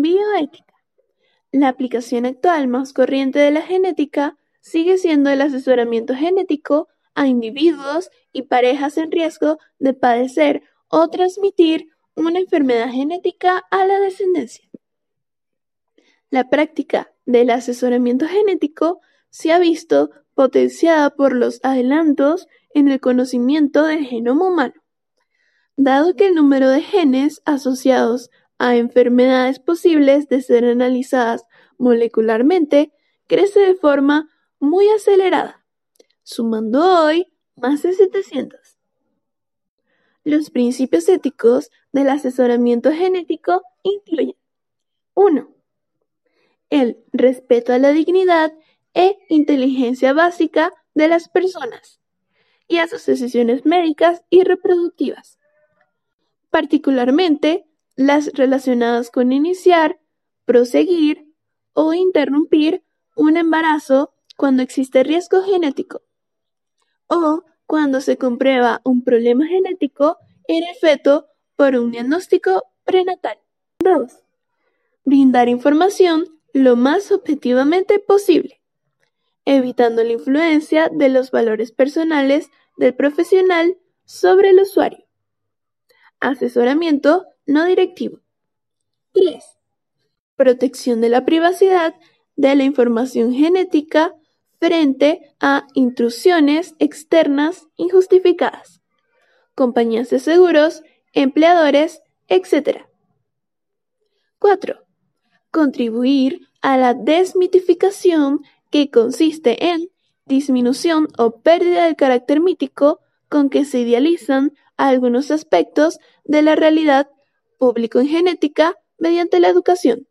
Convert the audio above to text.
Bioética. La aplicación actual más corriente de la genética sigue siendo el asesoramiento genético a individuos y parejas en riesgo de padecer o transmitir una enfermedad genética a la descendencia. La práctica del asesoramiento genético se ha visto potenciada por los adelantos en el conocimiento del genoma humano, dado que el número de genes asociados a enfermedades posibles de ser analizadas molecularmente crece de forma muy acelerada, sumando hoy más de 700. Los principios éticos del asesoramiento genético incluyen 1. El respeto a la dignidad e inteligencia básica de las personas y a sus decisiones médicas y reproductivas, particularmente las relacionadas con iniciar, proseguir o interrumpir un embarazo cuando existe riesgo genético o cuando se comprueba un problema genético en el feto por un diagnóstico prenatal. 2. Brindar información lo más objetivamente posible, evitando la influencia de los valores personales del profesional sobre el usuario. Asesoramiento no directivo. 3. Protección de la privacidad de la información genética frente a intrusiones externas injustificadas, compañías de seguros, empleadores, etc. 4. Contribuir a la desmitificación que consiste en disminución o pérdida del carácter mítico con que se idealizan algunos aspectos de la realidad público en genética mediante la educación.